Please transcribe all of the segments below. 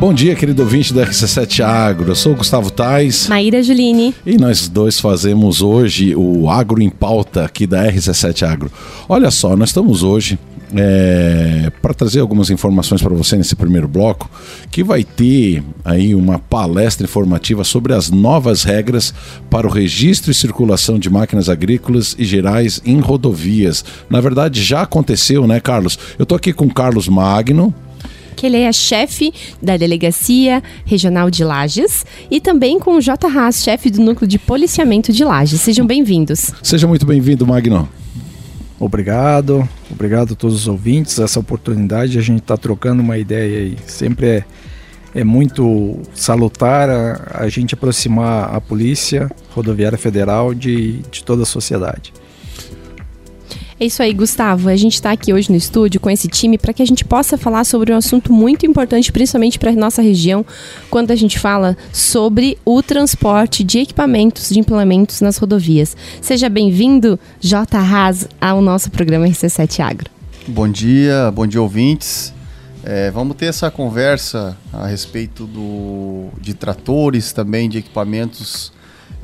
Bom dia, querido ouvinte da RC7 Agro. Eu sou o Gustavo Tais. Maíra Juline. E nós dois fazemos hoje o Agro em Pauta aqui da RC7 Agro. Olha só, nós estamos hoje é, para trazer algumas informações para você nesse primeiro bloco, que vai ter aí uma palestra informativa sobre as novas regras para o registro e circulação de máquinas agrícolas e gerais em rodovias. Na verdade, já aconteceu, né, Carlos? Eu estou aqui com o Carlos Magno, que ele é chefe da Delegacia Regional de Lages e também com o J. Haas, chefe do Núcleo de Policiamento de Lages. Sejam bem-vindos. Seja muito bem-vindo, Magno. Obrigado, obrigado a todos os ouvintes. Essa oportunidade a gente está trocando uma ideia aí. Sempre é, é muito salutar a, a gente aproximar a Polícia Rodoviária Federal de, de toda a sociedade. É isso aí, Gustavo. A gente está aqui hoje no estúdio com esse time para que a gente possa falar sobre um assunto muito importante, principalmente para a nossa região, quando a gente fala sobre o transporte de equipamentos, de implementos nas rodovias. Seja bem-vindo, J. Haas, ao nosso programa RC7 Agro. Bom dia, bom dia, ouvintes. É, vamos ter essa conversa a respeito do, de tratores, também de equipamentos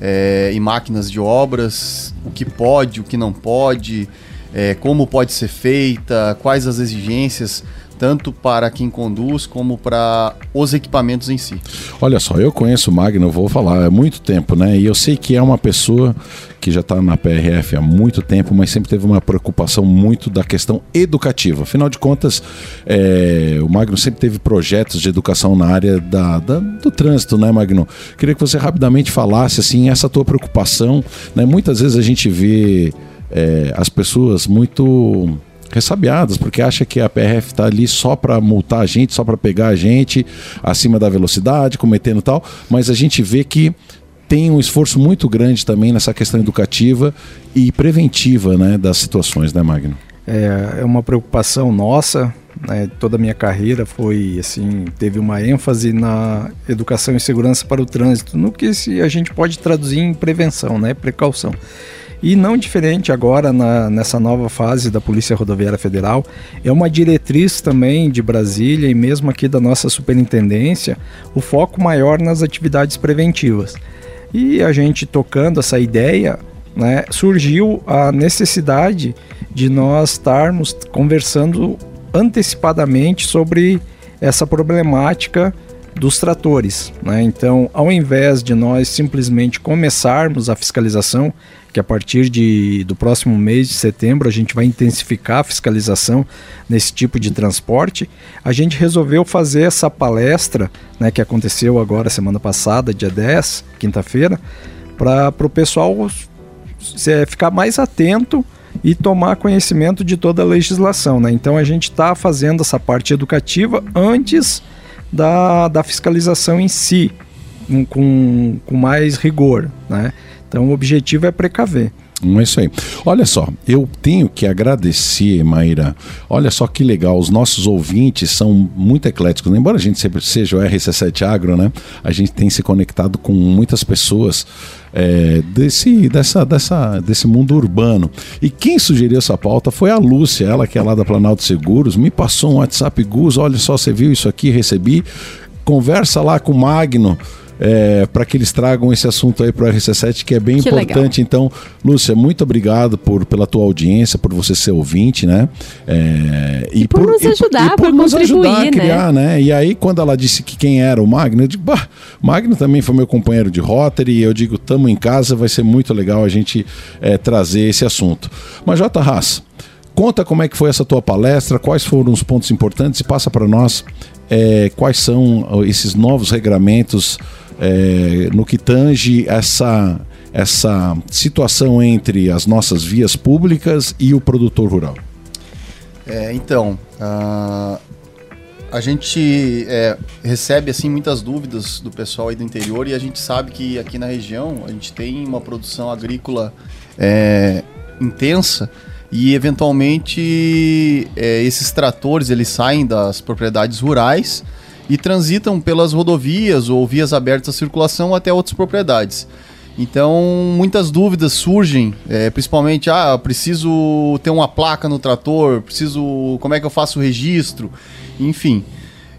é, e máquinas de obras, o que pode, o que não pode, é, como pode ser feita, quais as exigências tanto para quem conduz como para os equipamentos em si. Olha só, eu conheço o Magno, vou falar, há muito tempo, né? E eu sei que é uma pessoa que já está na PRF há muito tempo, mas sempre teve uma preocupação muito da questão educativa. Afinal de contas, é, o Magno sempre teve projetos de educação na área da, da, do trânsito, né, Magno? Queria que você rapidamente falasse assim essa tua preocupação. Né? Muitas vezes a gente vê é, as pessoas muito ressabiadas, porque acha que a PRF está ali só para multar a gente, só para pegar a gente acima da velocidade, cometendo tal, mas a gente vê que tem um esforço muito grande também nessa questão educativa e preventiva né, das situações, né, Magno? É, é uma preocupação nossa, né, toda a minha carreira foi assim, teve uma ênfase na educação e segurança para o trânsito, no que se a gente pode traduzir em prevenção, né, precaução. E não diferente agora na, nessa nova fase da Polícia Rodoviária Federal, é uma diretriz também de Brasília e mesmo aqui da nossa superintendência, o foco maior nas atividades preventivas. E a gente tocando essa ideia, né, surgiu a necessidade de nós estarmos conversando antecipadamente sobre essa problemática dos tratores. Né? Então, ao invés de nós simplesmente começarmos a fiscalização, que a partir de, do próximo mês de setembro a gente vai intensificar a fiscalização nesse tipo de transporte, a gente resolveu fazer essa palestra, né, que aconteceu agora semana passada, dia 10, quinta-feira, para o pessoal é, ficar mais atento e tomar conhecimento de toda a legislação. Né? Então a gente está fazendo essa parte educativa antes da, da fiscalização em si, com, com mais rigor. Né? Então o objetivo é precaver. É isso aí. Olha só, eu tenho que agradecer, Maíra. Olha só que legal, os nossos ouvintes são muito ecléticos. Embora a gente seja o RC7 Agro, né? A gente tem se conectado com muitas pessoas é, desse, dessa, dessa, desse mundo urbano. E quem sugeriu essa pauta foi a Lúcia, ela que é lá da Planalto Seguros, me passou um WhatsApp Gus, olha só, você viu isso aqui, recebi. Conversa lá com o Magno é, para que eles tragam esse assunto aí para o RC7, que é bem que importante. Legal. Então, Lúcia, muito obrigado por, pela tua audiência, por você ser ouvinte, né? É, e, e, por, por, nos ajudar, e, e por, por nos ajudar a né? criar, né? né? E aí, quando ela disse que quem era o Magno, eu digo, bah, Magno também foi meu companheiro de Rotary, e eu digo, tamo em casa, vai ser muito legal a gente é, trazer esse assunto. Mas, J. Haas, conta como é que foi essa tua palestra, quais foram os pontos importantes e passa para nós é, quais são esses novos regramentos é, no que tange essa, essa situação entre as nossas vias públicas e o produtor rural? É, então, uh, a gente é, recebe assim muitas dúvidas do pessoal aí do interior e a gente sabe que aqui na região a gente tem uma produção agrícola é, intensa e eventualmente é, esses tratores eles saem das propriedades rurais e transitam pelas rodovias ou vias abertas à circulação até outras propriedades. Então, muitas dúvidas surgem, é, principalmente, ah, preciso ter uma placa no trator, preciso, como é que eu faço o registro, enfim.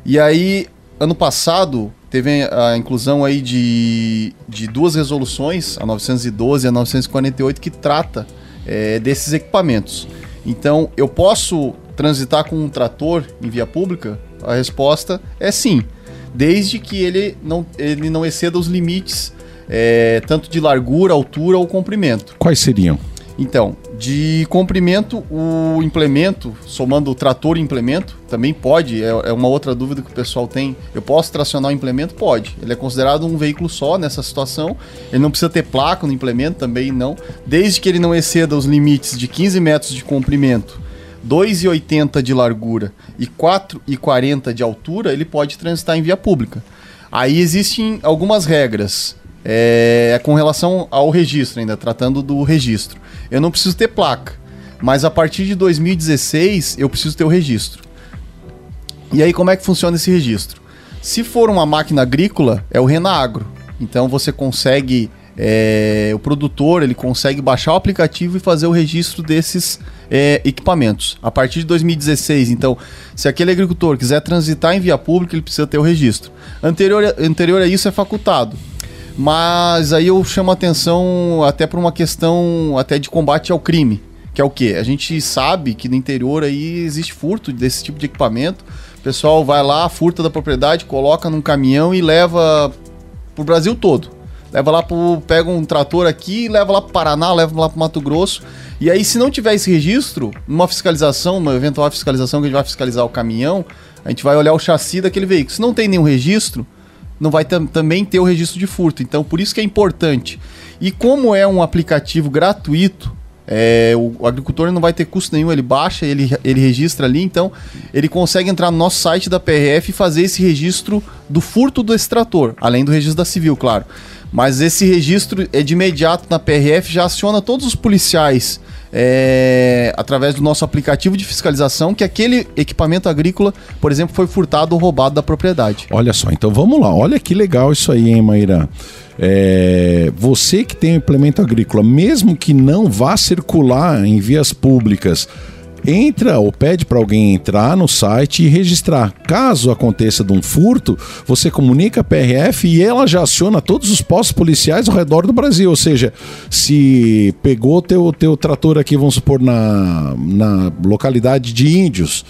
E aí, ano passado teve a inclusão aí de, de duas resoluções, a 912 e a 948, que trata é, desses equipamentos. Então, eu posso transitar com um trator em via pública? A resposta é sim, desde que ele não, ele não exceda os limites é, tanto de largura, altura ou comprimento. Quais seriam? Então, de comprimento, o implemento, somando o trator e implemento, também pode, é, é, uma outra dúvida que o pessoal tem. Eu posso tracionar o implemento? Pode. Ele é considerado um veículo só nessa situação. Ele não precisa ter placa no implemento, também não. Desde que ele não exceda os limites de 15 metros de comprimento, 2,80 de largura e 4,40 de altura, ele pode transitar em via pública. Aí existem algumas regras é, com relação ao registro, ainda tratando do registro. Eu não preciso ter placa, mas a partir de 2016 eu preciso ter o registro. E aí como é que funciona esse registro? Se for uma máquina agrícola, é o Renagro. Então você consegue, é, o produtor ele consegue baixar o aplicativo e fazer o registro desses é, equipamentos. A partir de 2016, então, se aquele agricultor quiser transitar em via pública, ele precisa ter o registro. Anterior, anterior a isso é facultado. Mas aí eu chamo a atenção até por uma questão até de combate ao crime. Que é o quê? A gente sabe que no interior aí existe furto desse tipo de equipamento. O pessoal vai lá, furta da propriedade, coloca num caminhão e leva pro Brasil todo. Leva lá pro. Pega um trator aqui, leva lá pro Paraná, leva lá pro Mato Grosso. E aí, se não tiver esse registro, numa fiscalização, numa eventual fiscalização que a gente vai fiscalizar o caminhão, a gente vai olhar o chassi daquele veículo. Se não tem nenhum registro, não vai também ter o registro de furto. Então, por isso que é importante. E como é um aplicativo gratuito, é, o, o, agricultor não vai ter custo nenhum, ele baixa, ele, ele registra ali, então ele consegue entrar no nosso site da PRF e fazer esse registro do furto do extrator, além do registro da civil, claro. Mas esse registro é de imediato na PRF, já aciona todos os policiais é, através do nosso aplicativo de fiscalização que aquele equipamento agrícola, por exemplo, foi furtado ou roubado da propriedade. Olha só, então vamos lá. Olha que legal isso aí, hein, Maíra? É, você que tem um implemento agrícola, mesmo que não vá circular em vias públicas, entra ou pede para alguém entrar no site e registrar. Caso aconteça de um furto, você comunica a PRF e ela já aciona todos os postos policiais ao redor do Brasil. Ou seja, se pegou teu teu trator aqui, vamos supor na, na localidade de Índios,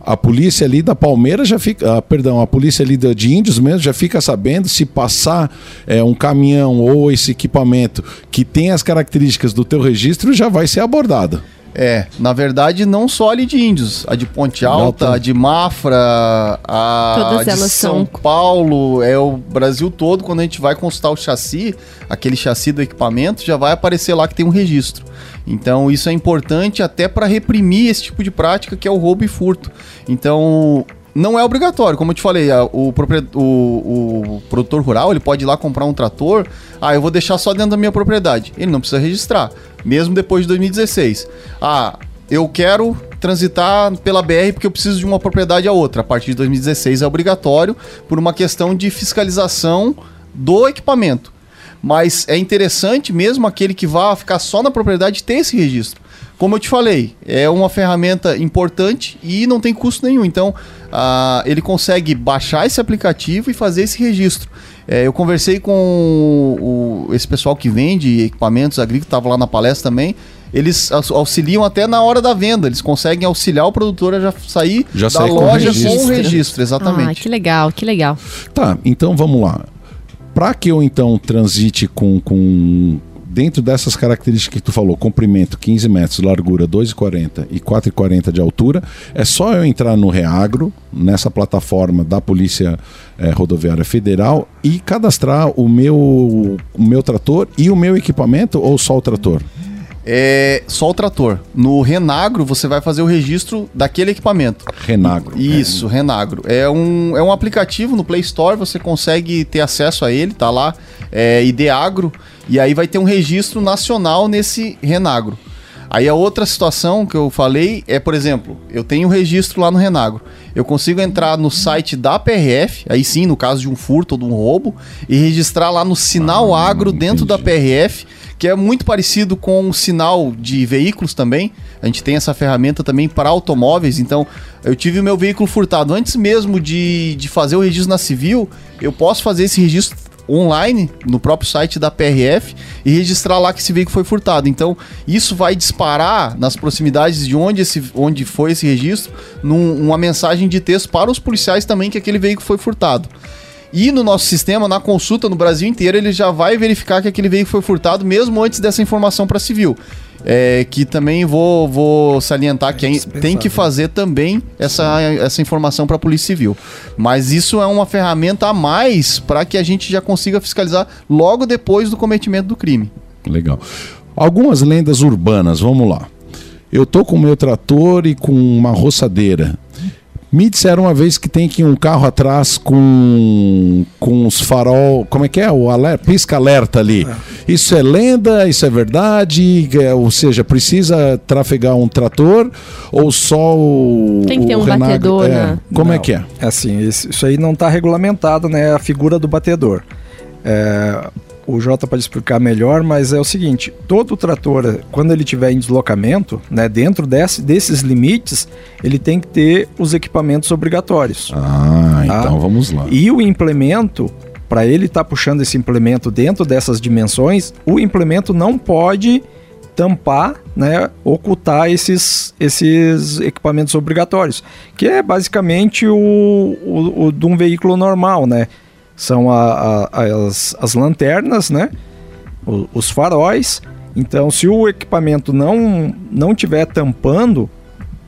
a polícia ali da Palmeira já fica, ah, perdão, a polícia ali de Índios mesmo já fica sabendo se passar é, um caminhão ou esse equipamento que tem as características do teu registro já vai ser abordado. É, na verdade, não só ali de Índios, a de Ponte Alta, a de Mafra, a Todas de elas São são... Paulo, é o Brasil todo, quando a gente vai consultar o chassi, aquele chassi do equipamento, já vai aparecer lá que tem um registro. Então, isso é importante até para reprimir esse tipo de prática que é o roubo e furto. Então, não é obrigatório, como eu te falei, o, o, o, produtor rural ele pode ir lá comprar um trator, ah, eu vou deixar só dentro da minha propriedade. Ele não precisa registrar, mesmo depois de 2016. Ah, eu quero transitar pela BR porque eu preciso de uma propriedade a outra. A partir de 2016 é obrigatório por uma questão de fiscalização do equipamento. Mas é interessante mesmo aquele que vá ficar só na propriedade ter esse registro. Como eu te falei, é uma ferramenta importante e não tem custo nenhum. Então, uh, ele consegue baixar esse aplicativo e fazer esse registro. É, eu conversei com o, esse pessoal que vende equipamentos agrícolas, estava lá na palestra também. Eles auxiliam até na hora da venda. Eles conseguem auxiliar o produtor a já sair já da loja com o, com o registro, exatamente. Ah, que legal, que legal. Tá, então vamos lá. Para que eu então transite com, com dentro dessas características que tu falou, comprimento 15 metros, largura 2,40 e 4,40 de altura, é só eu entrar no Reagro, nessa plataforma da Polícia é, Rodoviária Federal e cadastrar o meu, o meu trator e o meu equipamento ou só o trator? É só o trator. No Renagro, você vai fazer o registro daquele equipamento. Renagro. Isso, é. Renagro. É um, é um aplicativo no Play Store, você consegue ter acesso a ele, tá lá, é Ideagro, e aí vai ter um registro nacional nesse Renagro. Aí a outra situação que eu falei é, por exemplo, eu tenho registro lá no Renagro. Eu consigo entrar no site da PRF, aí sim, no caso de um furto ou de um roubo, e registrar lá no Sinal ah, Agro dentro da PRF que é muito parecido com o sinal de veículos também. A gente tem essa ferramenta também para automóveis. Então, eu tive o meu veículo furtado antes mesmo de, de fazer o registro na civil. Eu posso fazer esse registro online no próprio site da PRF e registrar lá que esse veículo foi furtado. Então, isso vai disparar nas proximidades de onde, esse, onde foi esse registro num, uma mensagem de texto para os policiais também que aquele veículo foi furtado. E no nosso sistema, na consulta no Brasil inteiro, ele já vai verificar que aquele veículo foi furtado mesmo antes dessa informação para civil. É, que também vou, vou salientar que é tem que fazer também essa, essa informação para a Polícia Civil. Mas isso é uma ferramenta a mais para que a gente já consiga fiscalizar logo depois do cometimento do crime. Legal. Algumas lendas urbanas, vamos lá. Eu tô com o meu trator e com uma roçadeira. Me disseram uma vez que tem que um carro atrás com, com os farol. Como é que é? O alerta, pisca alerta ali. É. Isso é lenda? Isso é verdade? É, ou seja, precisa trafegar um trator ou só o. Tem que ter um renag... batedor, é. né? Como não, é que é? Assim, isso aí não está regulamentado, né? A figura do batedor. É, o Jota pode explicar melhor, mas é o seguinte: todo trator, quando ele tiver em deslocamento, né, dentro desse, desses limites, ele tem que ter os equipamentos obrigatórios. Ah, tá? então vamos lá. E o implemento, para ele estar tá puxando esse implemento dentro dessas dimensões, o implemento não pode tampar, né, ocultar esses, esses equipamentos obrigatórios, que é basicamente o, o, o de um veículo normal, né? São a, a, as, as lanternas, né? O, os faróis. Então, se o equipamento não não tiver tampando,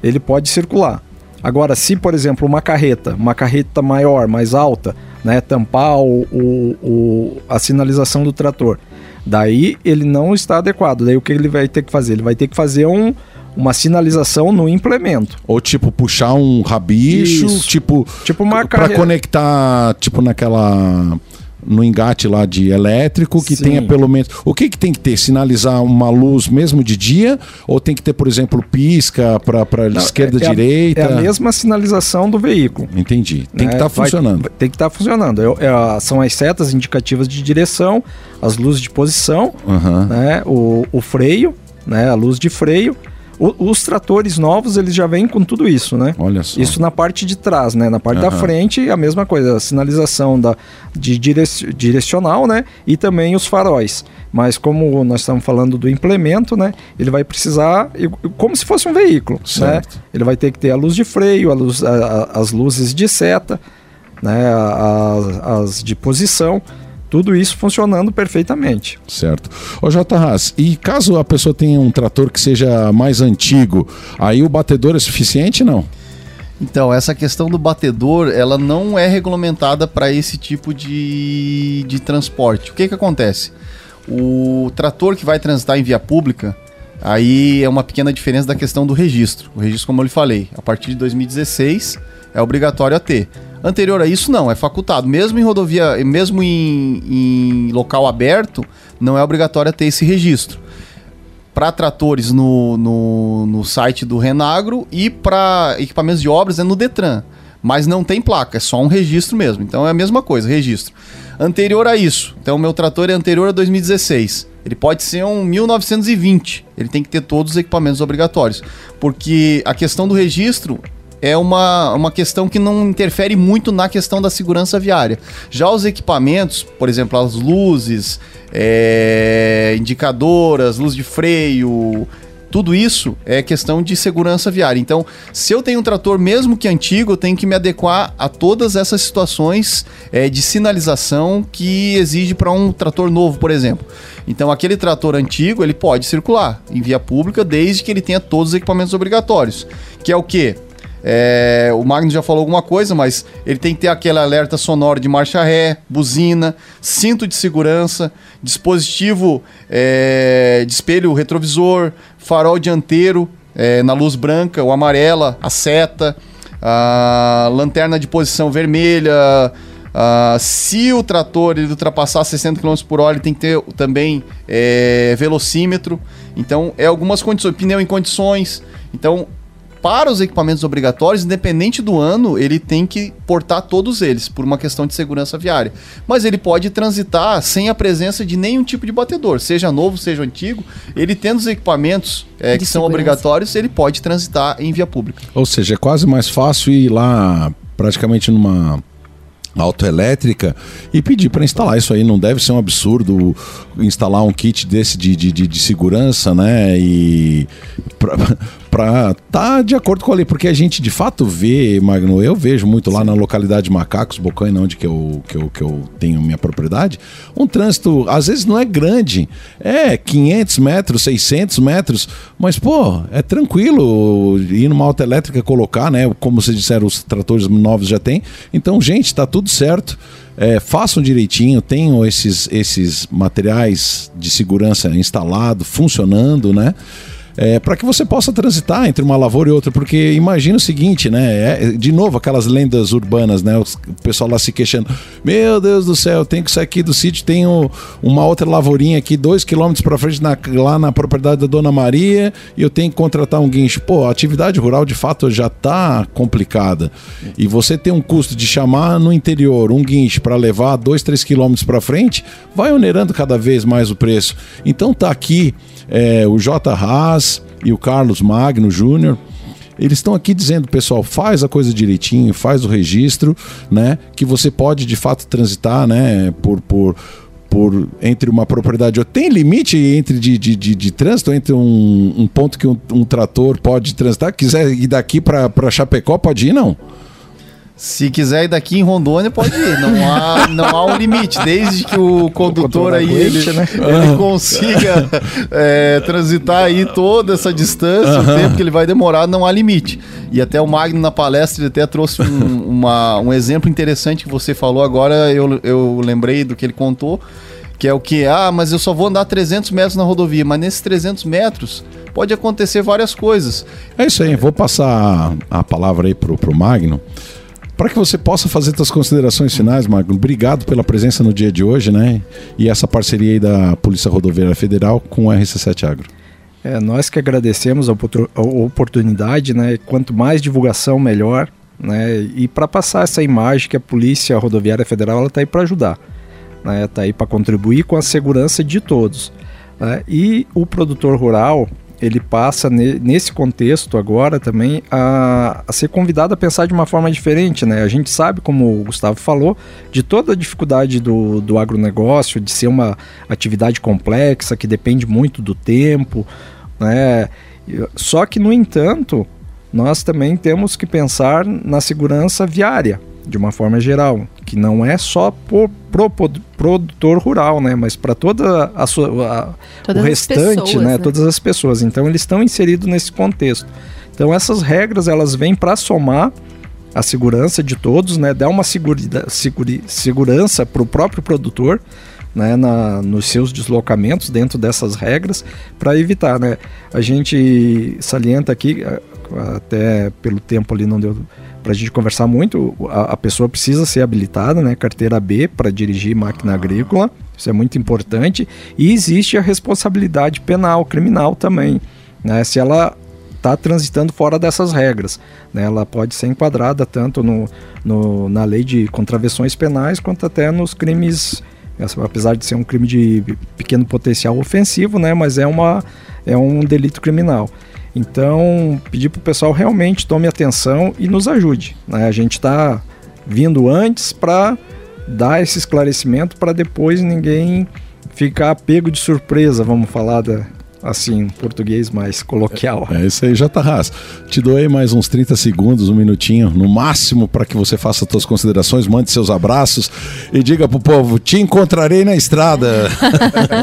ele pode circular. Agora, se por exemplo uma carreta, uma carreta maior, mais alta, né, tampar o, o, o, a sinalização do trator, daí ele não está adequado. Daí o que ele vai ter que fazer? Ele vai ter que fazer um, uma sinalização no implemento. Ou tipo puxar um rabicho, Isso. tipo tipo uma para conectar tipo naquela no engate lá de elétrico que Sim. tenha pelo menos. O que, que tem que ter? Sinalizar uma luz mesmo de dia? Ou tem que ter, por exemplo, pisca para esquerda é, direita? É a mesma sinalização do veículo. Entendi. Tem né? que estar tá funcionando. Vai, tem que estar tá funcionando. É, é, são as setas indicativas de direção, as luzes de posição, uhum. né? o, o freio, né? a luz de freio o, os tratores novos, eles já vêm com tudo isso, né? Olha só. Isso na parte de trás, né? Na parte uhum. da frente, a mesma coisa, a sinalização da, de direcional, né? E também os faróis. Mas como nós estamos falando do implemento, né? Ele vai precisar, como se fosse um veículo, né? certo. né? Ele vai ter que ter a luz de freio, a luz, a, a, as luzes de seta, né? As, as de posição tudo isso funcionando perfeitamente. Certo. Ô J. Haas, e caso a pessoa tenha um trator que seja mais antigo, aí o batedor é suficiente não? Então, essa questão do batedor, ela não é regulamentada para esse tipo de, de transporte. O que que acontece? O trator que vai transitar em via pública, aí é uma pequena diferença da questão do registro. O registro, como eu lhe falei, a partir de 2016 é obrigatório a ter. Anterior a isso, não, é facultado. Mesmo em rodovia, mesmo em, em local aberto, não é obrigatório ter esse registro. Para tratores no, no, no, site do Renagro e para equipamentos de obras é no Detran. Mas não tem placa, é só um registro mesmo. Então é a mesma coisa, registro. Anterior a isso, então meu trator é anterior a 2016. Ele pode ser um 1920. Ele tem que ter todos os equipamentos obrigatórios. Porque a questão do registro é uma, uma questão que não interfere muito na questão da segurança viária. Já os equipamentos, por exemplo, as luzes, é, indicadoras, luz de freio, tudo isso é questão de segurança viária. Então, se eu tenho um trator, mesmo que antigo, eu tenho que me adequar a todas essas situações é, de sinalização que exige para um trator novo, por exemplo. Então, aquele trator antigo, ele pode circular em via pública desde que ele tenha todos os equipamentos obrigatórios. Que é o quê? É, o Magno já falou alguma coisa, mas ele tem que ter aquele alerta sonoro de marcha ré, buzina, cinto de segurança, dispositivo é, de espelho retrovisor, farol dianteiro é, na luz branca ou amarela, a seta, a lanterna de posição vermelha. Se o trator ele ultrapassar 60 km por hora, ele tem que ter também é, velocímetro. Então, é algumas condições, pneu em condições. Então, para os equipamentos obrigatórios, independente do ano, ele tem que portar todos eles, por uma questão de segurança viária. Mas ele pode transitar sem a presença de nenhum tipo de batedor, seja novo, seja antigo. Ele tendo os equipamentos é, que são obrigatórios, ele pode transitar em via pública. Ou seja, é quase mais fácil ir lá praticamente numa autoelétrica e pedir para instalar isso aí. Não deve ser um absurdo instalar um kit desse de, de, de, de segurança, né? E para tá de acordo com a lei, porque a gente de fato vê, Magno, eu vejo muito lá Sim. na localidade de Macacos, Bocaina, onde que eu, que, eu, que eu tenho minha propriedade, um trânsito às vezes não é grande, é 500 metros, 600 metros, mas pô, é tranquilo ir numa autoelétrica colocar, né? Como vocês disseram, os tratores novos já tem. Então, gente, tá tudo certo. É, façam direitinho, tenham esses, esses materiais de segurança instalados, funcionando, né? É, para que você possa transitar entre uma lavoura e outra, porque imagina o seguinte, né? É, de novo, aquelas lendas urbanas, né? O pessoal lá se queixando: Meu Deus do céu, tem que sair aqui do sítio, tem uma outra lavourinha aqui, dois quilômetros para frente, na, lá na propriedade da Dona Maria, e eu tenho que contratar um guincho. Pô, a atividade rural de fato já está complicada. E você tem um custo de chamar no interior um guincho para levar dois, três quilômetros para frente, vai onerando cada vez mais o preço. Então tá aqui é, o J. Haas e o Carlos Magno Júnior. Eles estão aqui dizendo, pessoal, faz a coisa direitinho, faz o registro, né? Que você pode de fato transitar, né? Por, por, por entre uma propriedade. Tem limite entre de, de, de, de trânsito entre um, um ponto que um, um, trator pode transitar? Quiser ir daqui para Chapecó, pode ir, não? Se quiser ir daqui em Rondônia, pode ir. Não há, não há um limite. Desde que o condutor aí ele, né? ele consiga é, transitar aí toda essa distância, o tempo que ele vai demorar, não há limite. E até o Magno na palestra ele até trouxe um, uma, um exemplo interessante que você falou agora. Eu, eu lembrei do que ele contou, que é o que? Ah, mas eu só vou andar 300 metros na rodovia. Mas nesses 300 metros pode acontecer várias coisas. É isso aí. Vou passar a palavra aí pro, pro Magno para que você possa fazer suas considerações finais, Magno, obrigado pela presença no dia de hoje, né? E essa parceria aí da Polícia Rodoviária Federal com o RC7 Agro. É, nós que agradecemos a oportunidade, né? Quanto mais divulgação, melhor. Né? E para passar essa imagem que a Polícia Rodoviária Federal está aí para ajudar, né? Está aí para contribuir com a segurança de todos. Né? E o produtor rural, ele passa ne, nesse contexto agora também a, a, ser convidado a pensar de uma forma diferente, né? A gente sabe, como o Gustavo falou, de toda a dificuldade do, do agronegócio, de ser uma atividade complexa, que depende muito do tempo, né? Só que, no entanto, nós também temos que pensar na segurança viária, de uma forma geral, que não é só pro, pro produtor rural, né, mas para toda a sua a, o restante, pessoas, né, né, todas as pessoas. Então eles estão inseridos nesse contexto. Então essas regras elas vêm para somar a segurança de todos, né, dar uma segura, segura, segurança para o próprio produtor, né, na, nos seus deslocamentos dentro dessas regras para evitar, né? A gente salienta aqui até pelo tempo ali não deu para a gente conversar muito, a, a, pessoa precisa ser habilitada, né, carteira B, para dirigir máquina agrícola, isso é muito importante, e existe a responsabilidade penal, criminal também, né, se ela está transitando fora dessas regras. Né, ela pode ser enquadrada tanto no, no, na lei de contravenções penais quanto até nos crimes, apesar de ser um crime de pequeno potencial ofensivo, né, mas é, uma, é um delito criminal. Então, pedir para o pessoal realmente tome atenção e nos ajude. Né? A gente está vindo antes para dar esse esclarecimento para depois ninguém ficar pego de surpresa, vamos falar da, assim, português mais coloquial. É, é isso aí, Jatarras. Te dou aí mais uns 30 segundos, um minutinho, no máximo, para que você faça suas considerações, mande seus abraços e diga pro povo: te encontrarei na estrada.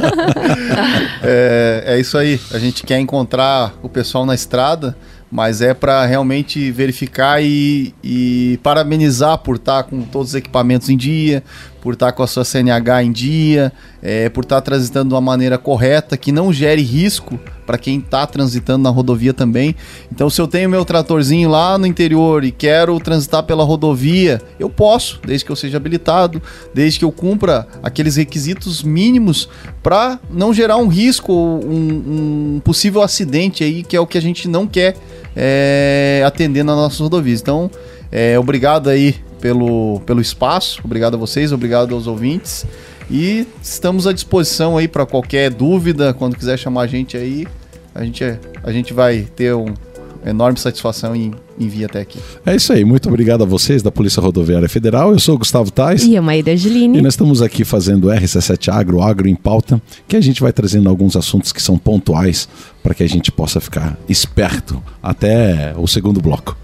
é, é isso aí. A gente quer encontrar o pessoal na estrada mas é para realmente verificar e, e, parabenizar por estar com todos os equipamentos em dia, por estar com a sua CNH em dia, é, por estar transitando de uma maneira correta, que não gere risco para quem está transitando na rodovia também. Então, se eu tenho meu tratorzinho lá no interior e quero transitar pela rodovia, eu posso, desde que eu seja habilitado, desde que eu cumpra aqueles requisitos mínimos para não gerar um risco, um, um, possível acidente aí, que é o que a gente não quer é, atender nas nossas rodovias. Então, é, obrigado aí pelo, pelo espaço, obrigado a vocês, obrigado aos ouvintes. E estamos à disposição aí para qualquer dúvida, quando quiser chamar a gente aí, a gente, é, a gente vai ter um, enorme satisfação em, em vir até aqui. É isso aí, muito obrigado a vocês da Polícia Rodoviária Federal. Eu sou o Gustavo Tais. E a Maíra Giline. E nós estamos aqui fazendo RC7 Agro, Agro em Pauta, que a gente vai trazendo alguns assuntos que são pontuais para que a gente possa ficar esperto até o segundo bloco.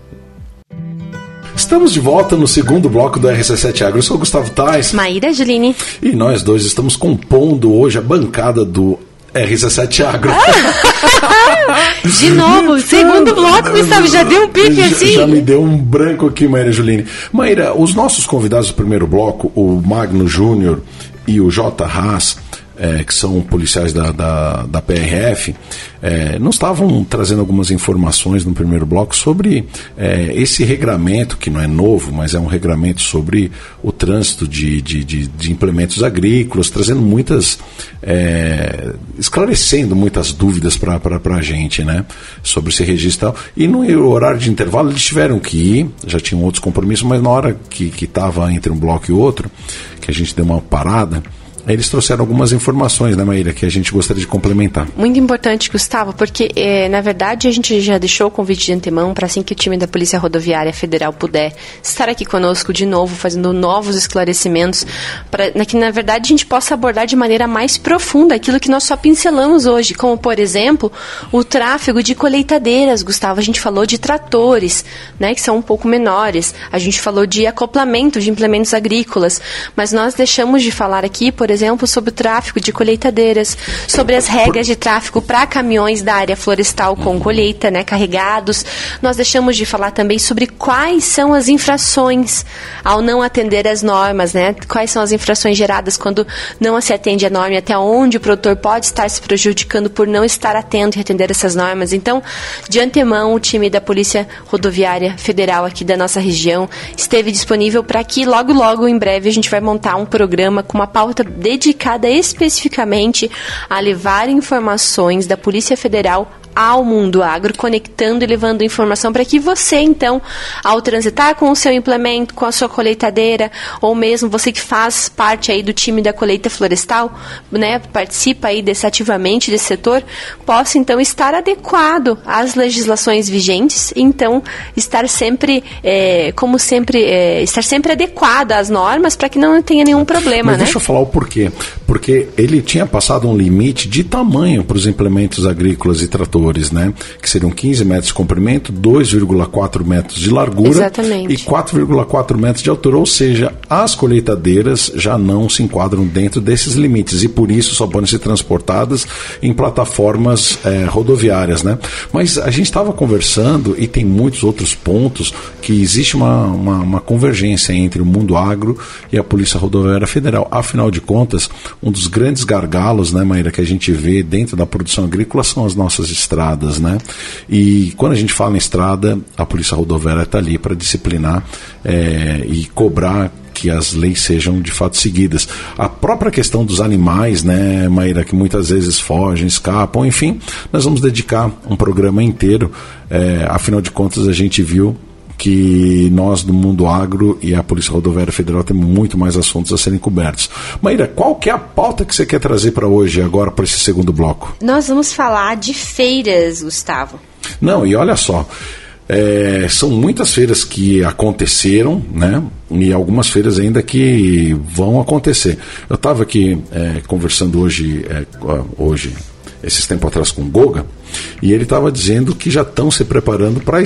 Estamos de volta no segundo bloco do RC7 Agro. Eu sou o Gustavo Tais. Maíra Juline. E nós dois estamos compondo hoje a bancada do RC7 Agro. de novo, segundo bloco, Gustavo, já deu um pique já, assim? Já me deu um branco aqui, Maíra Juline. Maíra, os nossos convidados do primeiro bloco, o Magno Júnior e o J. Haas, é, que são policiais da, da, da PRF, é, não estavam trazendo algumas informações no primeiro bloco sobre é, esse regramento, que não é novo, mas é um regramento sobre o trânsito de, de, de, de implementos agrícolas, trazendo muitas. É, esclarecendo muitas dúvidas para a gente, né? Sobre esse registro e, no horário de intervalo eles tiveram que ir, já tinham outros compromissos, mas na hora que estava entre um bloco e outro, que a gente deu uma parada eles trouxeram algumas informações, né, Maíra, que a gente gostaria de complementar. Muito importante, Gustavo, porque, é, na verdade, a gente já deixou o convite de antemão para assim que o time da Polícia Rodoviária Federal puder estar aqui conosco de novo, fazendo novos esclarecimentos, para que, na verdade, a gente possa abordar de maneira mais profunda aquilo que nós só pincelamos hoje, como, por exemplo, o tráfego de colheitadeiras, Gustavo. A gente falou de tratores, né, que são um pouco menores. A gente falou de acoplamento de implementos agrícolas, mas nós deixamos de falar aqui, por exemplo, sobre o tráfico de colheitadeiras, sobre as regras de tráfico para caminhões da área florestal com colheita, né, carregados. Nós deixamos de falar também sobre quais são as infrações ao não atender as normas, né? Quais são as infrações geradas quando não se atende a norma e até onde o produtor pode estar se prejudicando por não estar atento e atender essas normas. Então, de antemão, o time da Polícia Rodoviária Federal aqui da nossa região esteve disponível para que logo, logo, em breve, a gente vai montar um programa com uma pauta dedicada especificamente a levar informações da Polícia Federal ao mundo agro, conectando e levando informação para que você, então, ao transitar com o seu implemento, com a sua colheitadeira, ou mesmo você que faz parte aí do time da colheita florestal, né, participa aí desse, ativamente desse setor, possa, então, estar adequado às legislações vigentes, e, então, estar sempre, é, como sempre, é, estar sempre adequado às normas para que não tenha nenhum problema, Mas né? deixa eu falar o porquê. Porque ele tinha passado um limite de tamanho para os implementos agrícolas e tratores né? Que seriam 15 metros de comprimento, 2,4 metros de largura Exatamente. e 4,4 metros de altura. Ou seja, as colheitadeiras já não se enquadram dentro desses limites e por isso só podem ser transportadas em plataformas é, rodoviárias, né? Mas a gente estava conversando e tem muitos outros pontos que existe uma, uma, uma convergência entre o mundo agro e a Polícia Rodoviária Federal. Afinal de contas, um dos grandes gargalos, né, Maíra, que a gente vê dentro da produção agrícola são as nossas estradas estradas, né? E quando a gente fala em estrada, a Polícia Rodoviária está ali para disciplinar é, e cobrar que as leis sejam de fato seguidas. A própria questão dos animais, né, Maíra, que muitas vezes fogem, escapam, enfim, nós vamos dedicar um programa inteiro. É, afinal de contas, a gente viu que nós do mundo agro e a Polícia Rodoviária Federal temos muito mais assuntos a serem cobertos. Maíra, qual que é a pauta que você quer trazer para hoje, agora, para esse segundo bloco? Nós vamos falar de feiras, Gustavo. Não, e olha só. É, são muitas feiras que aconteceram, né? E algumas feiras ainda que vão acontecer. Eu estava aqui é, conversando hoje, é, hoje, esses tempos atrás com o Goga, e ele estava dizendo que já estão se preparando para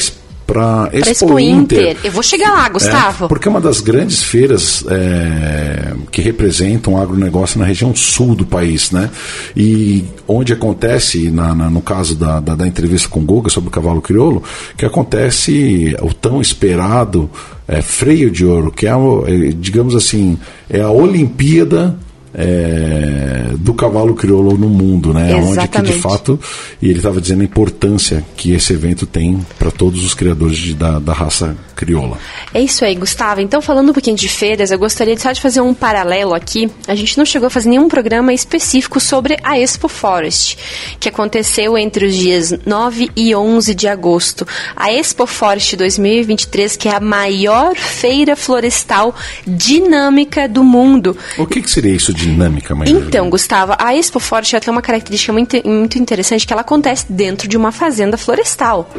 para Expo, Expo Inter. Inter. Eu vou chegar lá, Gustavo. É, porque é uma das grandes feiras é, que representam o agronegócio na região sul do país, né? E onde acontece, na, na no caso da, da, da, entrevista com o Guga sobre o cavalo crioulo, que acontece o tão esperado é, freio de ouro, que é, é, digamos assim, é a Olimpíada é, do cavalo crioulo no mundo, né? Exatamente. Onde que de fato, e ele estava dizendo a importância que esse evento tem para todos os criadores de, da, da raça crioula. É isso aí, Gustavo. Então, falando um pouquinho de feiras, eu gostaria só de fazer um paralelo aqui. A gente não chegou a fazer nenhum programa específico sobre a Expo Forest, que aconteceu entre os dias 9 e 11 de agosto. A Expo Forest 2023, que é a maior feira florestal dinâmica do mundo. O que, que seria isso de dinâmica? Então, Gustavo, a Expo Forte tem uma característica muito, muito interessante que ela acontece dentro de uma fazenda florestal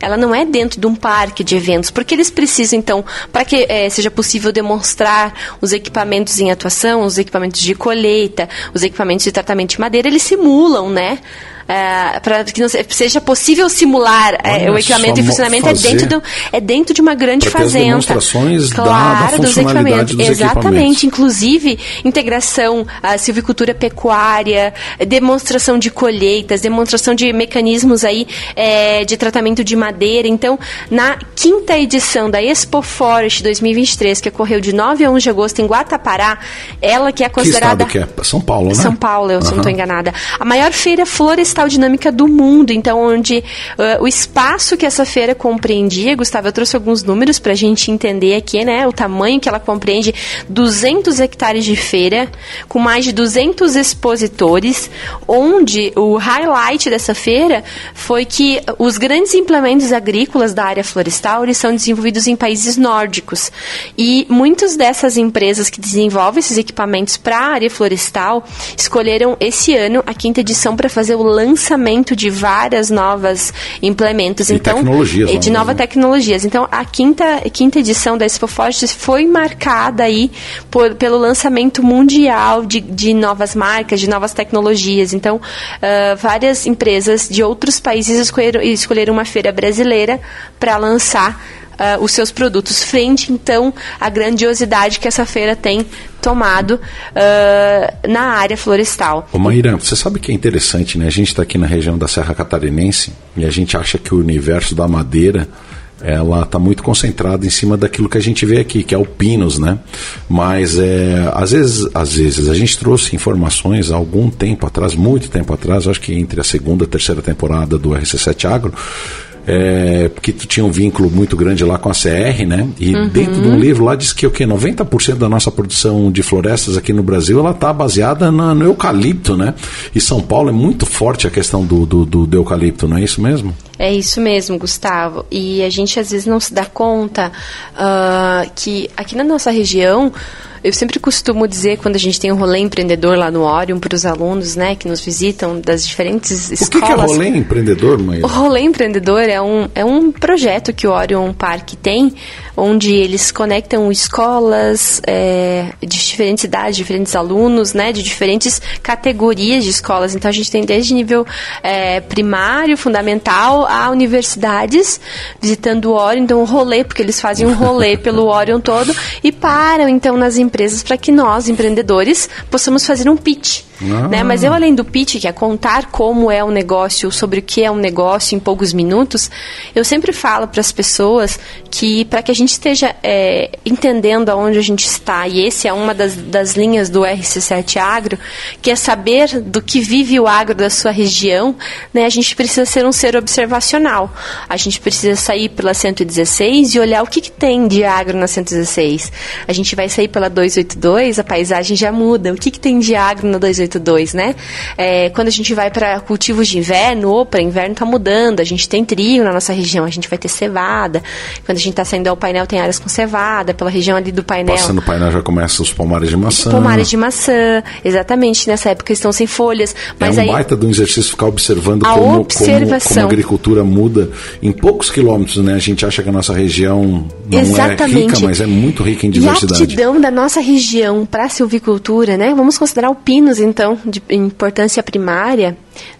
ela não é dentro de um parque de eventos, porque eles precisam, então, para que é, seja possível demonstrar os equipamentos em atuação, os equipamentos de colheita, os equipamentos de tratamento de madeira, eles simulam, né? É, para que não seja possível simular é, o equipamento em funcionamento é dentro, do, é dentro de uma grande fazenda. demonstrações claro, da, da dos equipamentos. Dos Exatamente. Equipamentos. Inclusive, integração, a silvicultura pecuária, demonstração de colheitas, demonstração de mecanismos aí é, de tratamento de madeira. Então, na quinta edição da Expo Forest 2023, que ocorreu de 9 a 11 de agosto em Guatapará, ela que é considerada... Que estado que é? São Paulo, né? São Paulo, eu uhum. não estou enganada. A maior feira florestal tal dinâmica do mundo. Então, onde uh, o espaço que essa feira compreendia, Gustavo, eu trouxe alguns números para a gente entender aqui, né? O tamanho que ela compreende: 200 hectares de feira, com mais de 200 expositores, onde o highlight dessa feira foi que os grandes implementos agrícolas da área florestal eles são desenvolvidos em países nórdicos. E muitas dessas empresas que desenvolvem esses equipamentos para a área florestal escolheram esse ano a quinta edição para fazer o lançamento de várias novas implementos. E então, tecnologias. De novas tecnologias. Então, a quinta, quinta edição da Expo Forte foi marcada aí por, pelo lançamento mundial de, de novas marcas, de novas tecnologias. Então, uh, várias empresas de outros países escolheram, escolheram uma feira brasileira para lançar uh, os seus produtos, frente então à grandiosidade que essa feira tem tomado uh, na área florestal. Ô Maíra, você sabe que é interessante, né? A gente está aqui na região da Serra Catarinense e a gente acha que o universo da madeira ela está muito concentrada em cima daquilo que a gente vê aqui, que é o Pinos, né? Mas é, às vezes, às vezes a gente trouxe informações há algum tempo atrás, muito tempo atrás, acho que entre a segunda e a terceira temporada do RC7 Agro, é, porque tu tinha um vínculo muito grande lá com a CR, né? E uhum. dentro de um livro lá diz que o que 90% da nossa produção de florestas aqui no Brasil ela está baseada na, no eucalipto, né? E São Paulo é muito forte a questão do, do, do, do eucalipto, não é isso mesmo? É isso mesmo, Gustavo. E a gente às vezes não se dá conta uh, que aqui na nossa região eu sempre costumo dizer, quando a gente tem um rolê empreendedor lá no Orion, para os alunos né, que nos visitam das diferentes escolas. O que, que é rolê empreendedor, mãe? O rolê empreendedor é um, é um projeto que o Orion Park tem, onde eles conectam escolas é, de diferentes idades, diferentes alunos, né, de diferentes categorias de escolas. Então a gente tem desde nível é, primário, fundamental, a universidades, visitando o Orion. Então, um rolê, porque eles fazem um rolê pelo Orion todo e param então nas empresas para que nós, empreendedores, possamos fazer um pitch. Ah. Né? Mas eu, além do pitch, que é contar como é um negócio, sobre o que é um negócio em poucos minutos, eu sempre falo para as pessoas que, para que a gente esteja é, entendendo aonde a gente está, e esse é uma das, das linhas do RC7 Agro, que é saber do que vive o agro da sua região, né? a gente precisa ser um ser observacional. A gente precisa sair pela 116 e olhar o que, que tem de agro na 116. A gente vai sair pela 2 282, a paisagem já muda. O que, que tem de agro na 282, né? É, quando a gente vai para cultivos de inverno, opa, inverno está mudando, a gente tem trigo na nossa região, a gente vai ter cevada. Quando a gente está saindo ao painel, tem áreas com cevada, pela região ali do painel. Passando o painel já começa os pomares de maçã. Pomares de maçã, exatamente, nessa época estão sem folhas. Mas é um aí, baita de um exercício ficar observando como, como, como, a agricultura muda em poucos quilômetros, né? A gente acha que a nossa região não Exatamente. é rica, mas é muito rica em diversidade. E a aptidão da nossa região para a silvicultura, né? Vamos considerar o pinos, então, de importância primária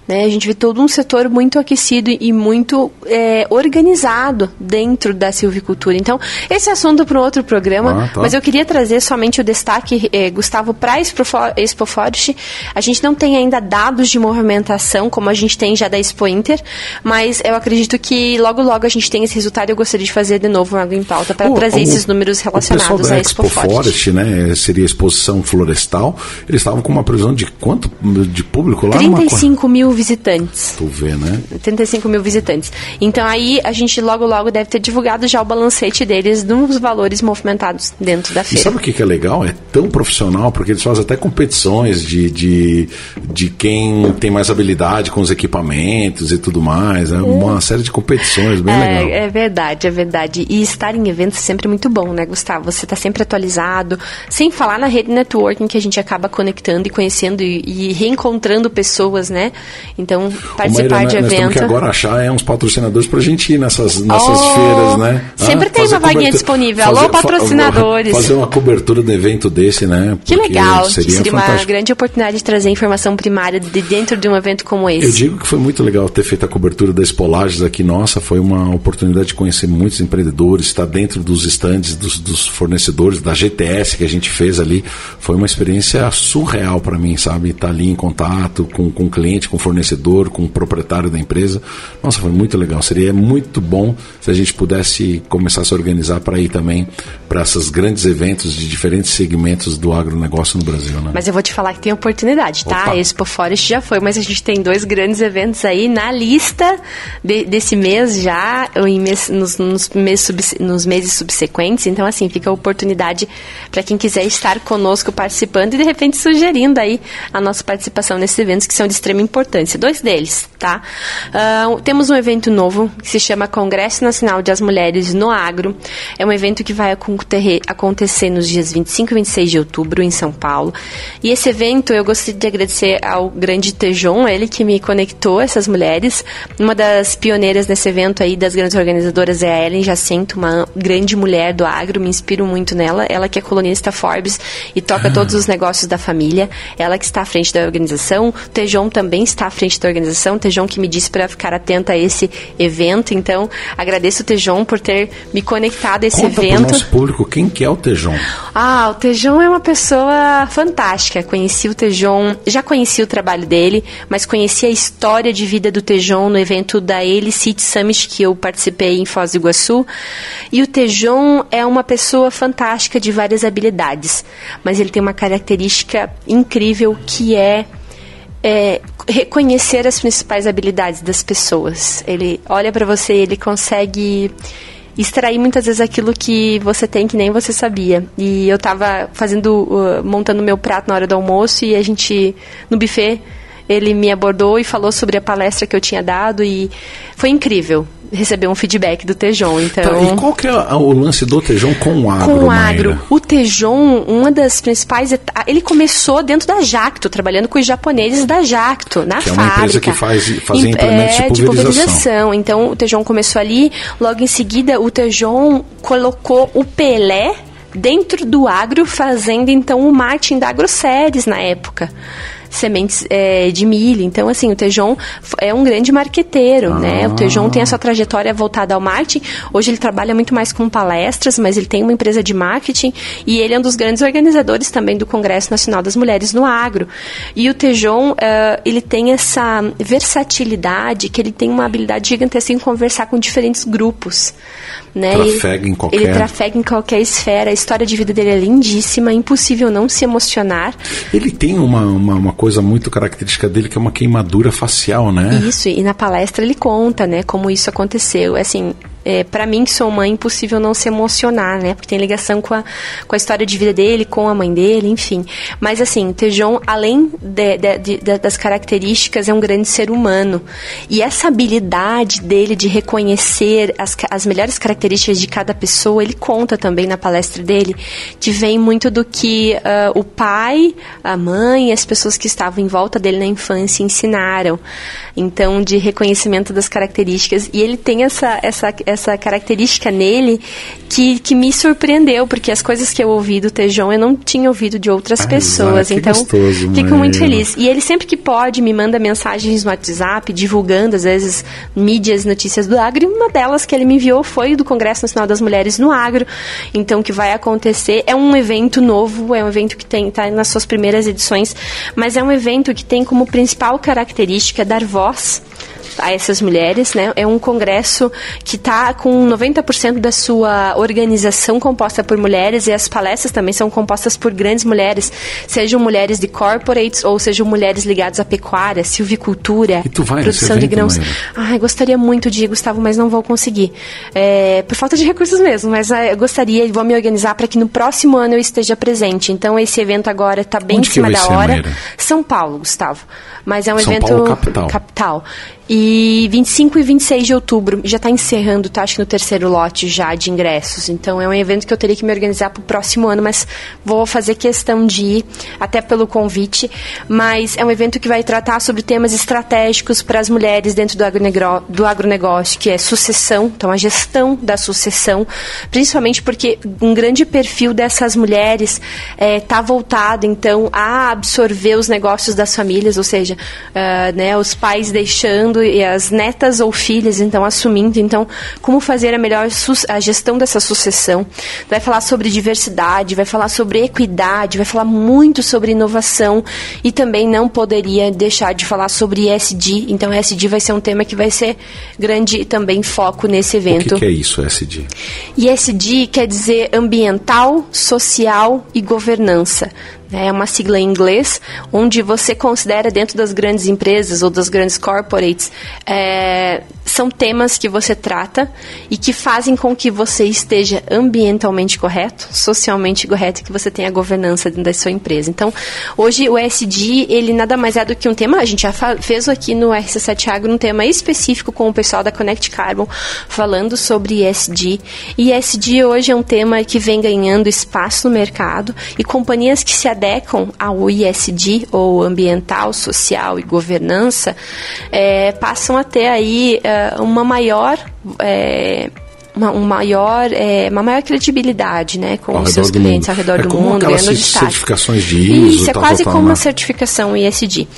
Né? A gente vê todo um setor muito aquecido e muito é, organizado dentro da silvicultura. Então, esse é assunto para um outro programa, ah, tá. mas eu queria trazer somente o destaque, é, Gustavo, para a Expo Forest. A gente não tem ainda dados de movimentação, como a gente tem já da Expo Inter, mas eu acredito que logo, logo a gente tem esse resultado e eu gostaria de fazer de novo algo em pauta para trazer o, esses números relacionados à Expo, Forest. Né, seria a exposição florestal, eles estavam com uma previsão de quanto de público lá? 35 mil visitantes. Tu vê, né? 35 mil visitantes. Então aí a gente logo logo deve ter divulgado já o balancete deles dos valores movimentados dentro da feira. E sabe o que é legal? É tão profissional, porque eles fazem até competições de, de, de quem tem mais habilidade com os equipamentos e tudo mais. É uma série de competições, bem é, legal. É verdade, é verdade. E estar em eventos é sempre muito bom, né, Gustavo? Você está sempre atualizado, sem falar na rede networking que a gente acaba conectando e conhecendo e, e reencontrando pessoas, né? Então, participar Maíra, de nós, evento. Nós que agora achar é, uns patrocinadores para a gente ir nessas, nessas oh, feiras, né? Sempre ah, tem uma vaguinha disponível. Fazer, Alô, patrocinadores. Fazer uma cobertura de evento desse, né? Porque que legal. Seria, seria uma grande oportunidade de trazer informação primária de dentro de um evento como esse. Eu digo que foi muito legal ter feito a cobertura da Espolages aqui. Nossa, foi uma oportunidade de conhecer muitos empreendedores, estar dentro dos estandes dos, dos fornecedores, da GTS que a gente fez ali. Foi uma experiência surreal para mim, sabe? Estar ali em contato com, com o cliente, com o fornecedor, com o proprietário da empresa. Nossa, foi muito legal. Seria muito bom se a gente pudesse começar a se organizar para ir também para esses grandes eventos de diferentes segmentos do agronegócio no Brasil. Né? Mas eu vou te falar que tem oportunidade, tá? Opa. Expo Forest já foi, mas a gente tem dois grandes eventos aí na lista de, desse mês já, em mês, nos, nos, mês sub, nos meses subsequentes. Então, assim, fica a oportunidade para quem quiser estar conosco participando e de repente sugerindo aí a nossa participação nesses eventos que são de extrema importância. Dois deles, tá? Uh, temos um evento novo que se chama Congresso Nacional de as Mulheres no Agro. É um evento que vai acontecer nos dias 25 e 26 de outubro em São Paulo. E esse evento eu gostaria de agradecer ao grande Tejon, ele que me conectou essas mulheres. Uma das pioneiras nesse evento aí das grandes organizadoras é a Ellen Jacinto, uma grande mulher do agro, me inspiro muito nela. Ela que é colunista Forbes e toca todos os negócios da família. Ela que está à frente da organização. Tejon também está à frente da organização. O Tejon que me disse para ficar atenta a esse evento. Então, agradeço o Tejon por ter me conectado a esse Conta evento. Nosso público quem que é o Tejon. Ah, o Tejon é uma pessoa fantástica. Conheci o Tejon, já conheci o trabalho dele, mas conheci a história de vida do Tejon no evento da Ele City Summit que eu participei em Foz do Iguaçu. E o Tejon é uma pessoa fantástica de várias habilidades, mas ele tem uma característica incrível que é é, reconhecer as principais habilidades das pessoas. Ele olha para você, ele consegue extrair muitas vezes aquilo que você tem que nem você sabia. E eu estava fazendo, uh, montando meu prato na hora do almoço e a gente no buffet ele me abordou e falou sobre a palestra que eu tinha dado e foi incrível receber um feedback do Tejon. Então, tá, e qual que é o lance do Tejon com o agro? Com o agro. O Tejon, uma das principais ele começou dentro da Jacto, trabalhando com os japoneses da Jacto, na que fábrica. É uma empresa que faz fazia implementos é, de, pulverização. de pulverização. Então o Tejon começou ali, logo em seguida o Tejon colocou o Pelé dentro do agro, fazendo então o marketing da AgroSéries na época sementes é, de milho. Então, assim, o Tejon é um grande marqueteiro, ah. né? O Tejon tem a sua trajetória voltada ao marketing. Hoje ele trabalha muito mais com palestras, mas ele tem uma empresa de marketing e ele é um dos grandes organizadores também do Congresso Nacional das Mulheres no Agro. E o Tejon, uh, ele tem essa versatilidade, que ele tem uma habilidade gigantesca em conversar com diferentes grupos. Né? Trafega ele, em qualquer... Ele trafega em qualquer esfera. A história de vida dele é lindíssima, é impossível não se emocionar. Ele tem uma, uma, uma coisa muito característica dele que é uma queimadura facial, né? Isso, e na palestra ele conta, né, como isso aconteceu. Assim, é, para mim, que sou mãe, impossível não se emocionar, né? Porque tem ligação com a, com a história de vida dele, com a mãe dele, enfim. Mas, assim, Tejon, além de, de, de, das características, é um grande ser humano. E essa habilidade dele de reconhecer as, as melhores características de cada pessoa, ele conta também na palestra dele, que vem muito do que uh, o pai, a mãe, as pessoas que estavam em volta dele na infância ensinaram. Então, de reconhecimento das características. E ele tem essa, essa essa característica nele que, que me surpreendeu, porque as coisas que eu ouvi do Tejon eu não tinha ouvido de outras Ah, pessoas. então, gostoso, fico mãe. muito feliz. E ele sempre que pode me manda mensagens no WhatsApp, divulgando, às vezes, mídias, notícias do agro. E uma delas que ele me enviou foi do Congresso Nacional das Mulheres no Agro. Então, que vai acontecer. É um evento novo, é um evento que tem tá nas suas primeiras edições, mas é um evento que tem como principal característica dar voz a essas mulheres, né? É um congresso que está com 90% da sua organização composta por mulheres e as palestras também são compostas por grandes mulheres, sejam mulheres de corporates ou sejam mulheres ligadas à pecuária, silvicultura, produção de grãos. Ai, gostaria muito de ir, Gustavo, mas não vou conseguir. É, por falta de recursos mesmo, mas ah, eu gostaria e vou me organizar para que no próximo ano eu esteja presente. Então esse evento agora está bem Onde em cima da hora. São Paulo, Gustavo. Mas é um São evento Paulo, capital. capital. E 25 e 26 de outubro já está encerrando, tá? Acho que no terceiro lote já de ingressos. Então é um evento que eu teria que me organizar para o próximo ano, mas vou fazer questão de ir, até pelo convite. Mas é um evento que vai tratar sobre temas estratégicos para as mulheres dentro do, agronegro, do agronegócio, que é sucessão, então a gestão da sucessão, principalmente porque um grande perfil dessas mulheres está voltado, então, a absorver os negócios das famílias, ou seja, ah, né, os pais deixando e as netas ou filhas, então, assumindo. Então, como fazer a melhor a gestão dessa sucessão. Vai falar sobre diversidade, vai falar sobre equidade, vai falar muito sobre inovação e também não poderia deixar de falar sobre ESG. Então, ESG vai ser um tema que vai ser grande também foco nesse O que, evento. que é isso, SD? ESG quer dizer ambiental, social e governança. É uma sigla em inglês, onde você considera dentro das grandes empresas ou das grandes corporates, é, são temas que você trata e que fazem com que você esteja ambientalmente correto, socialmente correto e que você tenha governança dentro da sua empresa. Então, hoje o ESG, ele nada mais é do que um tema, a gente já fez aqui no RC7 Agro um tema específico com o pessoal da Connect Carbon, falando sobre ESG. E ESG hoje é um tema que vem ganhando espaço no mercado e companhias que se adequam ao ISD, ou ambiental, social e governança, eh, passam a ter aí eh, uma maior. eh, uma, um maior, eh, uma maior credibilidade né, com Ao os seus clientes mundo. ao redor É do como mundo, aquelas certificações de ISO, Isso, é tal, quase tal, como uma né? certificação ISD.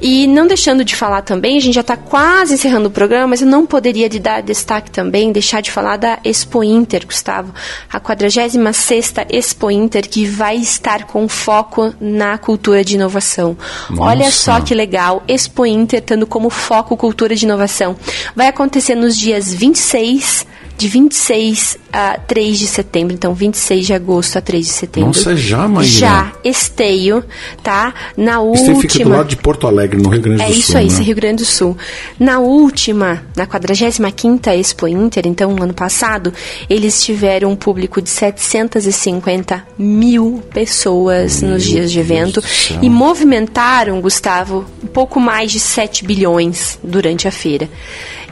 E não deixando de falar também, a gente já está quase encerrando o programa, mas eu não poderia de dar destaque também, deixar de falar da Expo Inter, Gustavo. A 46ª Expo Inter, que vai estar com foco na cultura de inovação. Nossa. Olha só que legal, Expo Inter tendo como foco cultura de inovação. Vai acontecer nos dias 26 de 26 a 3 de setembro, então 26 de agosto a 3 de setembro. Nossa, é já, Maíra? Já, Esteio, tá? Na Esteio última. fica do lado de Porto Alegre, no Rio Grande do É Sul. isso aí, né? esse Rio Grande do Sul. Na última, na 45ª Expo Inter, então, ano passado, eles tiveram um público de 750 mil pessoas nos dias de evento e movimentaram, Gustavo, um pouco mais de 7 bilhões durante a feira.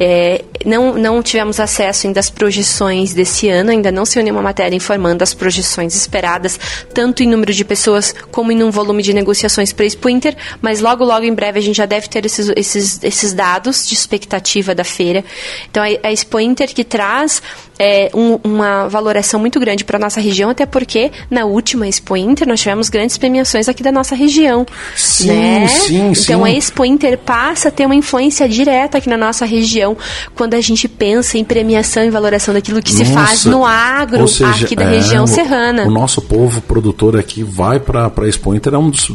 É, não, não tivemos acesso ainda às projeções desse ano, ainda não saiu nenhuma matéria informando as projeções esperadas, tanto em número de pessoas como em um volume de negociações para a Expo Inter, mas logo, logo em breve a gente já deve ter esses, esses, esses dados de expectativa da feira. Então, a, a Expo Inter que traz é, um- uma valoração muito grande para a nossa região, até porque na última Expo Inter nós tivemos grandes premiações aqui da nossa região. Sim, né? sim, sim. Então, a Expo Inter passa a ter uma influência direta aqui na nossa região quando a gente pensa em premiação e valoração daquilo que se faz Nossa, no agro seja, aqui da é, região serrana. O nosso povo produtor aqui vai para a Expo Inter, é um, dos,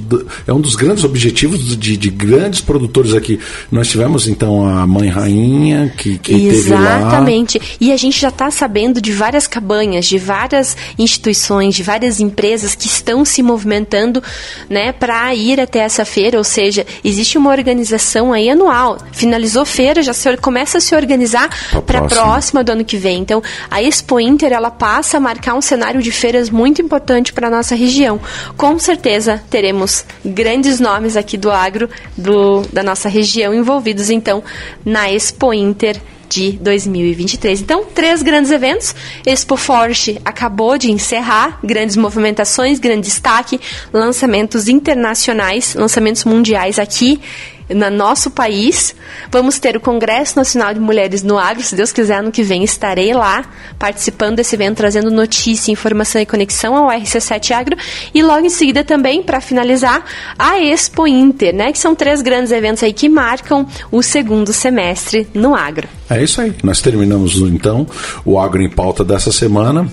é um dos grandes objetivos de, de grandes produtores aqui. Nós tivemos então a Mãe Rainha, que, que teve lá. Exatamente. E a gente já está sabendo de várias cabanhas, de várias instituições, de várias empresas que estão se movimentando né, para ir até essa feira. Ou seja, existe uma organização aí anual. Finalizou feira, já se, começa a se organizar para a próxima. próxima do ano que vem. Então, a Expo Inter ela passa a marcar um cenário de feiras muito importante para nossa região. Com certeza teremos grandes nomes aqui do agro do, da nossa região envolvidos, então, na Expo Inter de 2023. Então, três grandes eventos. Expo Forte acabou de encerrar, grandes movimentações, grande destaque, lançamentos internacionais, lançamentos mundiais aqui no nosso país. Vamos ter o Congresso Nacional de Mulheres no Agro, se Deus quiser, ano que vem estarei lá participando desse evento, trazendo notícia, informação e conexão ao RC7 Agro. E logo em seguida também, para finalizar, a Expo Inter, né? Que são três grandes eventos aí que marcam o segundo semestre no agro. É isso aí. Nós terminamos então o Agro em Pauta dessa semana.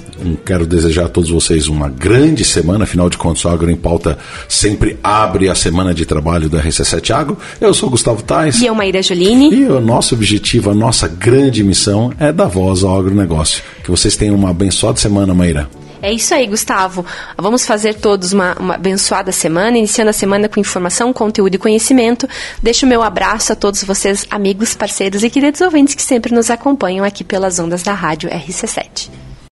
Quero desejar a todos vocês uma grande semana. Afinal de contas, o Agro em Pauta sempre abre a semana de trabalho do RC7 Agro. Eu sou Gustavo Tais. E eu, Maíra Jolini. E o nosso objetivo, a nossa grande missão é dar voz ao agronegócio. Que vocês tenham uma abençoada semana, Maíra. É isso aí, Gustavo. Vamos fazer todos uma, uma, abençoada semana, iniciando a semana com informação, conteúdo e conhecimento. Deixo o meu abraço a todos vocês, amigos, parceiros e queridos ouvintes que sempre nos acompanham aqui pelas ondas da rádio RC7.